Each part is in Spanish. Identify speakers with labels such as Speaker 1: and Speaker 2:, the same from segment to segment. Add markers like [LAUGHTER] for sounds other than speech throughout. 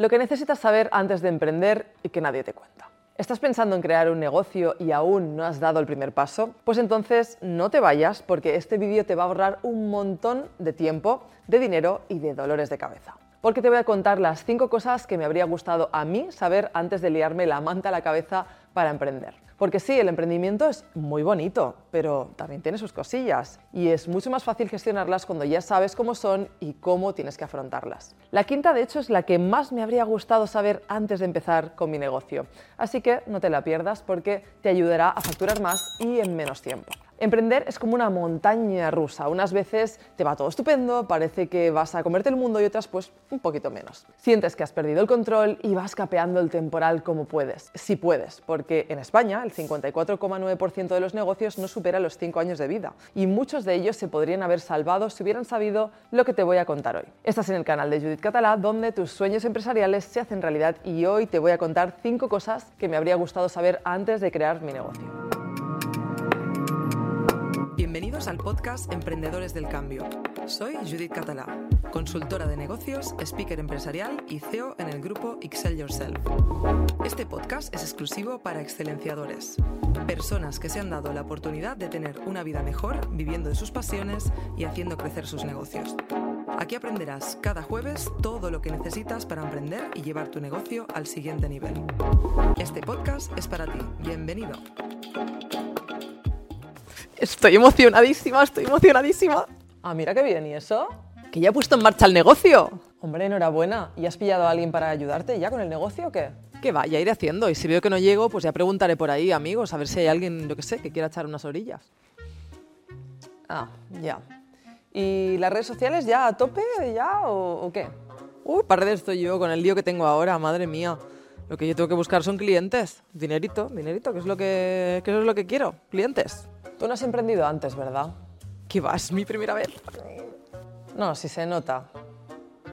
Speaker 1: Lo que necesitas saber antes de emprender y que nadie te cuenta. ¿Estás pensando en crear un negocio y aún no has dado el primer paso? Pues entonces no te vayas porque este vídeo te va a ahorrar un montón de tiempo, de dinero y de dolores de cabeza. Porque te voy a contar las 5 cosas que me habría gustado a mí saber antes de liarme la manta a la cabeza para emprender. Porque sí, el emprendimiento es muy bonito, pero también tiene sus cosillas y es mucho más fácil gestionarlas cuando ya sabes cómo son y cómo tienes que afrontarlas. La quinta, de hecho, es la que más me habría gustado saber antes de empezar con mi negocio. Así que no te la pierdas porque te ayudará a facturar más y en menos tiempo. Emprender es como una montaña rusa. Unas veces te va todo estupendo, parece que vas a comerte el mundo y otras pues un poquito menos. Sientes que has perdido el control y vas capeando el temporal como puedes, si puedes, porque en España el 54,9% de los negocios no supera los 5 años de vida y muchos de ellos se podrían haber salvado si hubieran sabido lo que te voy a contar hoy. Estás en el canal de Judith Catalá donde tus sueños empresariales se hacen realidad y hoy te voy a contar 5 cosas que me habría gustado saber antes de crear mi negocio.
Speaker 2: Bienvenidos al podcast Emprendedores del Cambio. Soy Judith Catalá, consultora de negocios, speaker empresarial y CEO en el grupo Excel Yourself. Este podcast es exclusivo para excelenciadores, personas que se han dado la oportunidad de tener una vida mejor viviendo de sus pasiones y haciendo crecer sus negocios. Aquí aprenderás cada jueves todo lo que necesitas para emprender y llevar tu negocio al siguiente nivel. Este podcast es para ti. Bienvenido.
Speaker 1: Estoy emocionadísima, estoy emocionadísima. Ah, mira qué bien, ¿y eso? Que ya he puesto en marcha el negocio. Hombre, enhorabuena. ¿Y has pillado a alguien para ayudarte ya con el negocio o qué? Que va, ya iré haciendo. Y si veo que no llego, pues ya preguntaré por ahí, amigos, a ver si hay alguien, yo que sé, que quiera echar unas orillas. Ah, ya. ¿Y las redes sociales ya a tope, ya o, o qué? Uy, para redes estoy yo con el lío que tengo ahora, madre mía. Lo que yo tengo que buscar son clientes. Dinerito, dinerito, que es lo que, que es lo que quiero. Clientes. Tú no has emprendido antes, ¿verdad? ¿Qué vas? Mi primera vez. No, si se nota.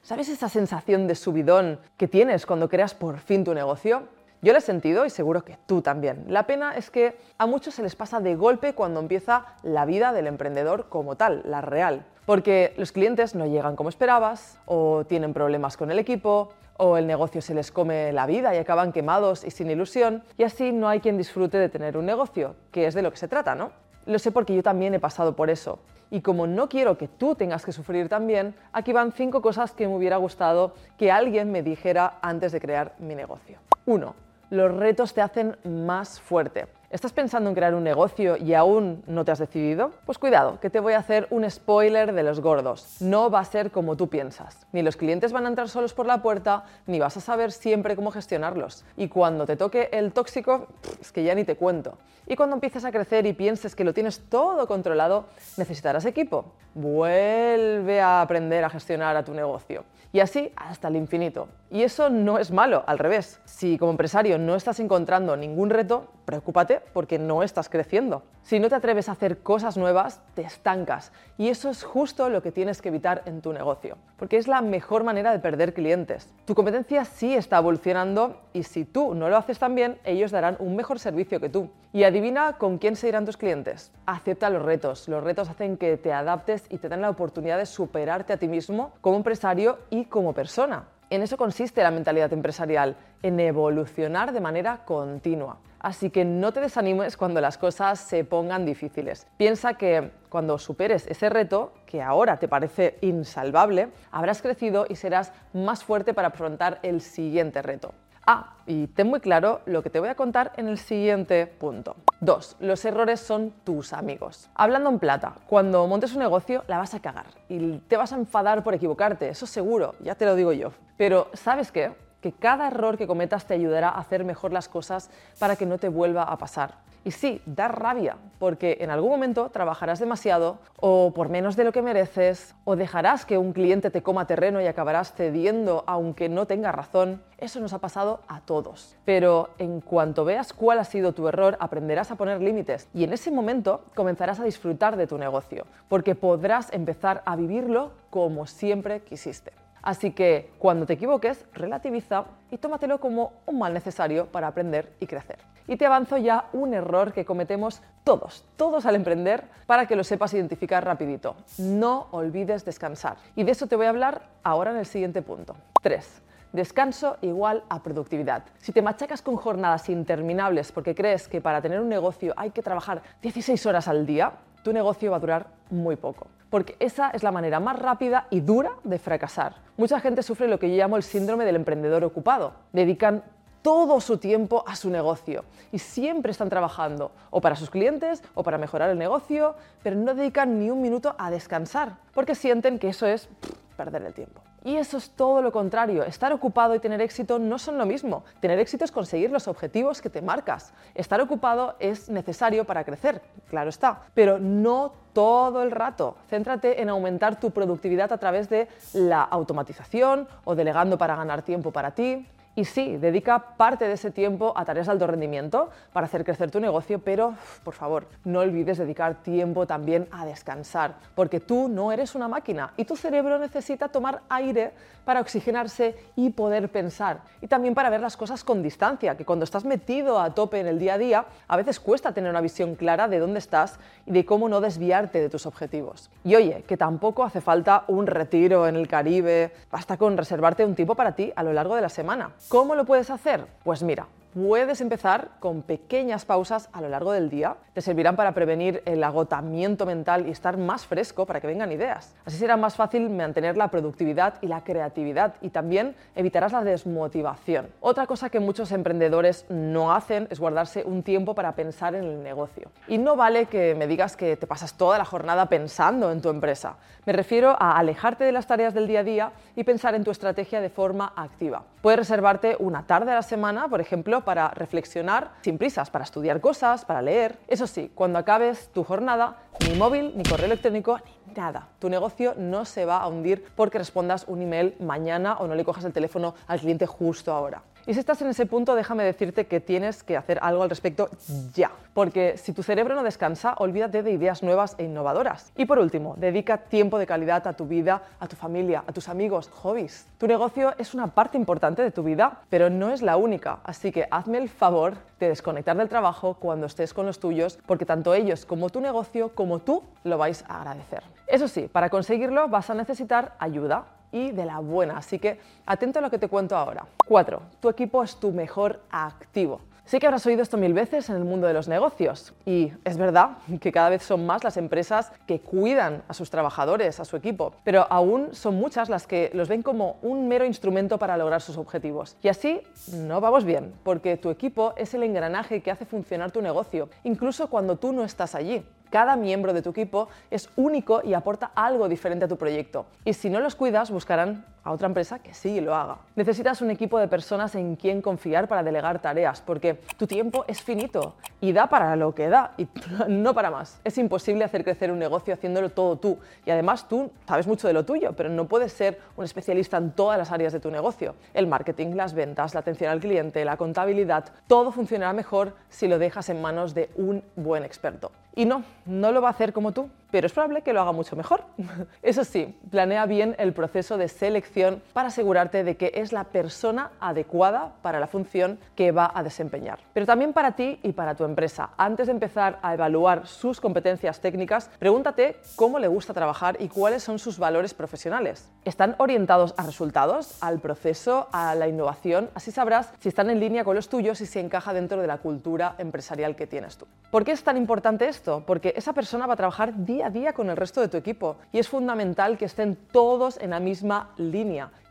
Speaker 1: ¿Sabes esa sensación de subidón que tienes cuando creas por fin tu negocio? Yo la he sentido y seguro que tú también. La pena es que a muchos se les pasa de golpe cuando empieza la vida del emprendedor como tal, la real. Porque los clientes no llegan como esperabas, o tienen problemas con el equipo, o el negocio se les come la vida y acaban quemados y sin ilusión, y así no hay quien disfrute de tener un negocio, que es de lo que se trata, ¿no? Lo sé porque yo también he pasado por eso. Y como no quiero que tú tengas que sufrir también, aquí van cinco cosas que me hubiera gustado que alguien me dijera antes de crear mi negocio. 1. Los retos te hacen más fuerte. ¿Estás pensando en crear un negocio y aún no te has decidido? Pues cuidado, que te voy a hacer un spoiler de los gordos. No va a ser como tú piensas. Ni los clientes van a entrar solos por la puerta, ni vas a saber siempre cómo gestionarlos. Y cuando te toque el tóxico, es que ya ni te cuento. Y cuando empieces a crecer y pienses que lo tienes todo controlado, necesitarás equipo. Vuelve a aprender a gestionar a tu negocio. Y así hasta el infinito. Y eso no es malo, al revés. Si como empresario no estás encontrando ningún reto, preocúpate porque no estás creciendo. Si no te atreves a hacer cosas nuevas, te estancas. Y eso es justo lo que tienes que evitar en tu negocio, porque es la mejor manera de perder clientes. Tu competencia sí está evolucionando y si tú no lo haces tan bien, ellos darán un mejor servicio que tú. Y adivina con quién se irán tus clientes. Acepta los retos. Los retos hacen que te adaptes y te dan la oportunidad de superarte a ti mismo como empresario y como persona. En eso consiste la mentalidad empresarial, en evolucionar de manera continua. Así que no te desanimes cuando las cosas se pongan difíciles. Piensa que cuando superes ese reto, que ahora te parece insalvable, habrás crecido y serás más fuerte para afrontar el siguiente reto. Ah, y ten muy claro lo que te voy a contar en el siguiente punto. 2. Los errores son tus amigos. Hablando en plata, cuando montes un negocio la vas a cagar y te vas a enfadar por equivocarte, eso seguro, ya te lo digo yo. Pero ¿sabes qué? Que cada error que cometas te ayudará a hacer mejor las cosas para que no te vuelva a pasar. Y sí, da rabia, porque en algún momento trabajarás demasiado o por menos de lo que mereces, o dejarás que un cliente te coma terreno y acabarás cediendo aunque no tenga razón. Eso nos ha pasado a todos. Pero en cuanto veas cuál ha sido tu error, aprenderás a poner límites y en ese momento comenzarás a disfrutar de tu negocio, porque podrás empezar a vivirlo como siempre quisiste. Así que cuando te equivoques, relativiza y tómatelo como un mal necesario para aprender y crecer. Y te avanzo ya un error que cometemos todos, todos al emprender, para que lo sepas identificar rapidito. No olvides descansar. Y de eso te voy a hablar ahora en el siguiente punto. 3. descanso igual a productividad. Si te machacas con jornadas interminables porque crees que para tener un negocio hay que trabajar 16 horas al día, tu negocio va a durar muy poco. Porque esa es la manera más rápida y dura de fracasar. Mucha gente sufre lo que yo llamo el síndrome del emprendedor ocupado. Dedican todo su tiempo a su negocio y siempre están trabajando o para sus clientes o para mejorar el negocio, pero no dedican ni un minuto a descansar porque sienten que eso es perder el tiempo. Y eso es todo lo contrario. Estar ocupado y tener éxito no son lo mismo. Tener éxito es conseguir los objetivos que te marcas. Estar ocupado es necesario para crecer, claro está, pero no todo el rato. Céntrate en aumentar tu productividad a través de la automatización o delegando para ganar tiempo para ti. Y sí, dedica parte de ese tiempo a tareas de alto rendimiento para hacer crecer tu negocio, pero por favor, no olvides dedicar tiempo también a descansar, porque tú no eres una máquina y tu cerebro necesita tomar aire para oxigenarse y poder pensar. Y también para ver las cosas con distancia, que cuando estás metido a tope en el día a día, a veces cuesta tener una visión clara de dónde estás y de cómo no desviarte de tus objetivos. Y oye, que tampoco hace falta un retiro en el Caribe, basta con reservarte un tiempo para ti a lo largo de la semana. ¿Cómo lo puedes hacer? Pues mira, Puedes empezar con pequeñas pausas a lo largo del día. Te servirán para prevenir el agotamiento mental y estar más fresco para que vengan ideas. Así será más fácil mantener la productividad y la creatividad y también evitarás la desmotivación. Otra cosa que muchos emprendedores no hacen es guardarse un tiempo para pensar en el negocio. Y no vale que me digas que te pasas toda la jornada pensando en tu empresa. Me refiero a alejarte de las tareas del día a día y pensar en tu estrategia de forma activa. Puedes reservarte una tarde a la semana, por ejemplo, para reflexionar sin prisas, para estudiar cosas, para leer. Eso sí, cuando acabes tu jornada, ni móvil, ni correo electrónico, ni nada. Tu negocio no se va a hundir porque respondas un email mañana o no le cojas el teléfono al cliente justo ahora. Y si estás en ese punto, déjame decirte que tienes que hacer algo al respecto ya. Porque si tu cerebro no descansa, olvídate de ideas nuevas e innovadoras. Y por último, dedica tiempo de calidad a tu vida, a tu familia, a tus amigos, hobbies. Tu negocio es una parte importante de tu vida, pero no es la única. Así que hazme el favor de desconectar del trabajo cuando estés con los tuyos, porque tanto ellos como tu negocio, como tú, lo vais a agradecer. Eso sí, para conseguirlo vas a necesitar ayuda y de la buena. Así que atento a lo que te cuento ahora. 4. Tu equipo es tu mejor activo. Sé que habrás oído esto mil veces en el mundo de los negocios y es verdad que cada vez son más las empresas que cuidan a sus trabajadores, a su equipo, pero aún son muchas las que los ven como un mero instrumento para lograr sus objetivos. Y así no vamos bien, porque tu equipo es el engranaje que hace funcionar tu negocio, incluso cuando tú no estás allí. Cada miembro de tu equipo es único y aporta algo diferente a tu proyecto. Y si no los cuidas, buscarán a otra empresa que sí lo haga. Necesitas un equipo de personas en quien confiar para delegar tareas, porque tu tiempo es finito y da para lo que da y [LAUGHS] no para más. Es imposible hacer crecer un negocio haciéndolo todo tú. Y además tú sabes mucho de lo tuyo, pero no puedes ser un especialista en todas las áreas de tu negocio. El marketing, las ventas, la atención al cliente, la contabilidad, todo funcionará mejor si lo dejas en manos de un buen experto. Y no, no lo va a hacer como tú, pero es probable que lo haga mucho mejor. [LAUGHS] Eso sí, planea bien el proceso de selección para asegurarte de que es la persona adecuada para la función que va a desempeñar. Pero también para ti y para tu empresa. Antes de empezar a evaluar sus competencias técnicas, pregúntate cómo le gusta trabajar y cuáles son sus valores profesionales. ¿Están orientados a resultados, al proceso, a la innovación? Así sabrás si están en línea con los tuyos y si encaja dentro de la cultura empresarial que tienes tú. ¿Por qué es tan importante esto? porque esa persona va a trabajar día a día con el resto de tu equipo y es fundamental que estén todos en la misma línea.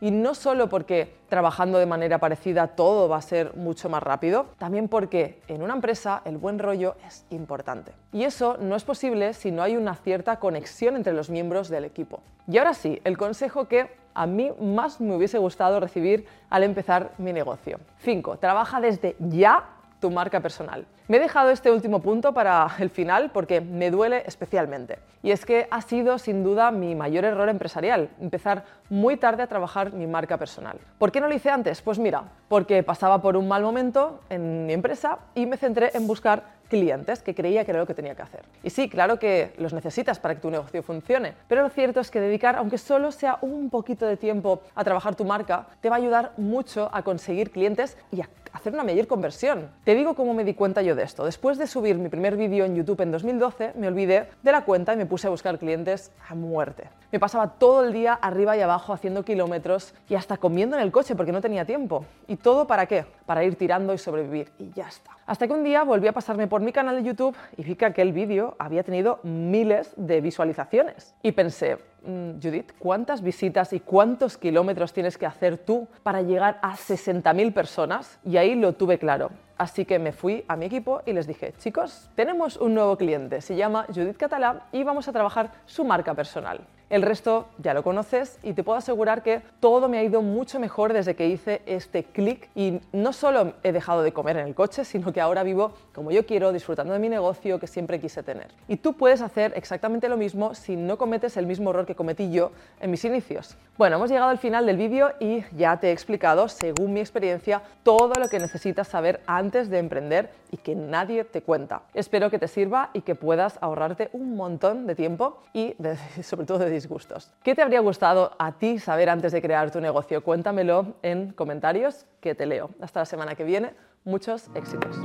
Speaker 1: Y no solo porque trabajando de manera parecida todo va a ser mucho más rápido, también porque en una empresa el buen rollo es importante. Y eso no es posible si no hay una cierta conexión entre los miembros del equipo. Y ahora sí, el consejo que a mí más me hubiese gustado recibir al empezar mi negocio. 5. Trabaja desde ya tu marca personal. Me he dejado este último punto para el final porque me duele especialmente. Y es que ha sido sin duda mi mayor error empresarial, empezar muy tarde a trabajar mi marca personal. ¿Por qué no lo hice antes? Pues mira, porque pasaba por un mal momento en mi empresa y me centré en buscar clientes que creía que era lo que tenía que hacer. Y sí, claro que los necesitas para que tu negocio funcione, pero lo cierto es que dedicar, aunque solo sea un poquito de tiempo a trabajar tu marca, te va a ayudar mucho a conseguir clientes y a hacer una mayor conversión. Te digo cómo me di cuenta yo de esto. Después de subir mi primer vídeo en YouTube en 2012, me olvidé de la cuenta y me puse a buscar clientes a muerte. Me pasaba todo el día arriba y abajo haciendo kilómetros y hasta comiendo en el coche porque no tenía tiempo. ¿Y todo para qué? Para ir tirando y sobrevivir. Y ya está. Hasta que un día volví a pasarme por mi canal de YouTube y vi que aquel vídeo había tenido miles de visualizaciones. Y pensé, Mm, Judith, ¿cuántas visitas y cuántos kilómetros tienes que hacer tú para llegar a 60.000 personas? Y ahí lo tuve claro. Así que me fui a mi equipo y les dije, chicos, tenemos un nuevo cliente, se llama Judith Catalá y vamos a trabajar su marca personal. El resto ya lo conoces y te puedo asegurar que todo me ha ido mucho mejor desde que hice este clic y no solo he dejado de comer en el coche, sino que ahora vivo como yo quiero, disfrutando de mi negocio que siempre quise tener. Y tú puedes hacer exactamente lo mismo si no cometes el mismo error que cometí yo en mis inicios. Bueno, hemos llegado al final del vídeo y ya te he explicado, según mi experiencia, todo lo que necesitas saber antes de emprender y que nadie te cuenta. Espero que te sirva y que puedas ahorrarte un montón de tiempo y [LAUGHS] sobre todo de disgustos. ¿Qué te habría gustado a ti saber antes de crear tu negocio? Cuéntamelo en comentarios que te leo. Hasta la semana que viene. Muchos éxitos.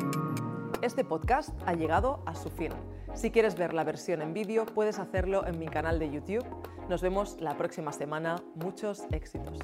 Speaker 1: Este podcast ha llegado a su fin. Si quieres ver la versión en vídeo, puedes hacerlo en mi canal de YouTube. Nos vemos la próxima semana. Muchos éxitos.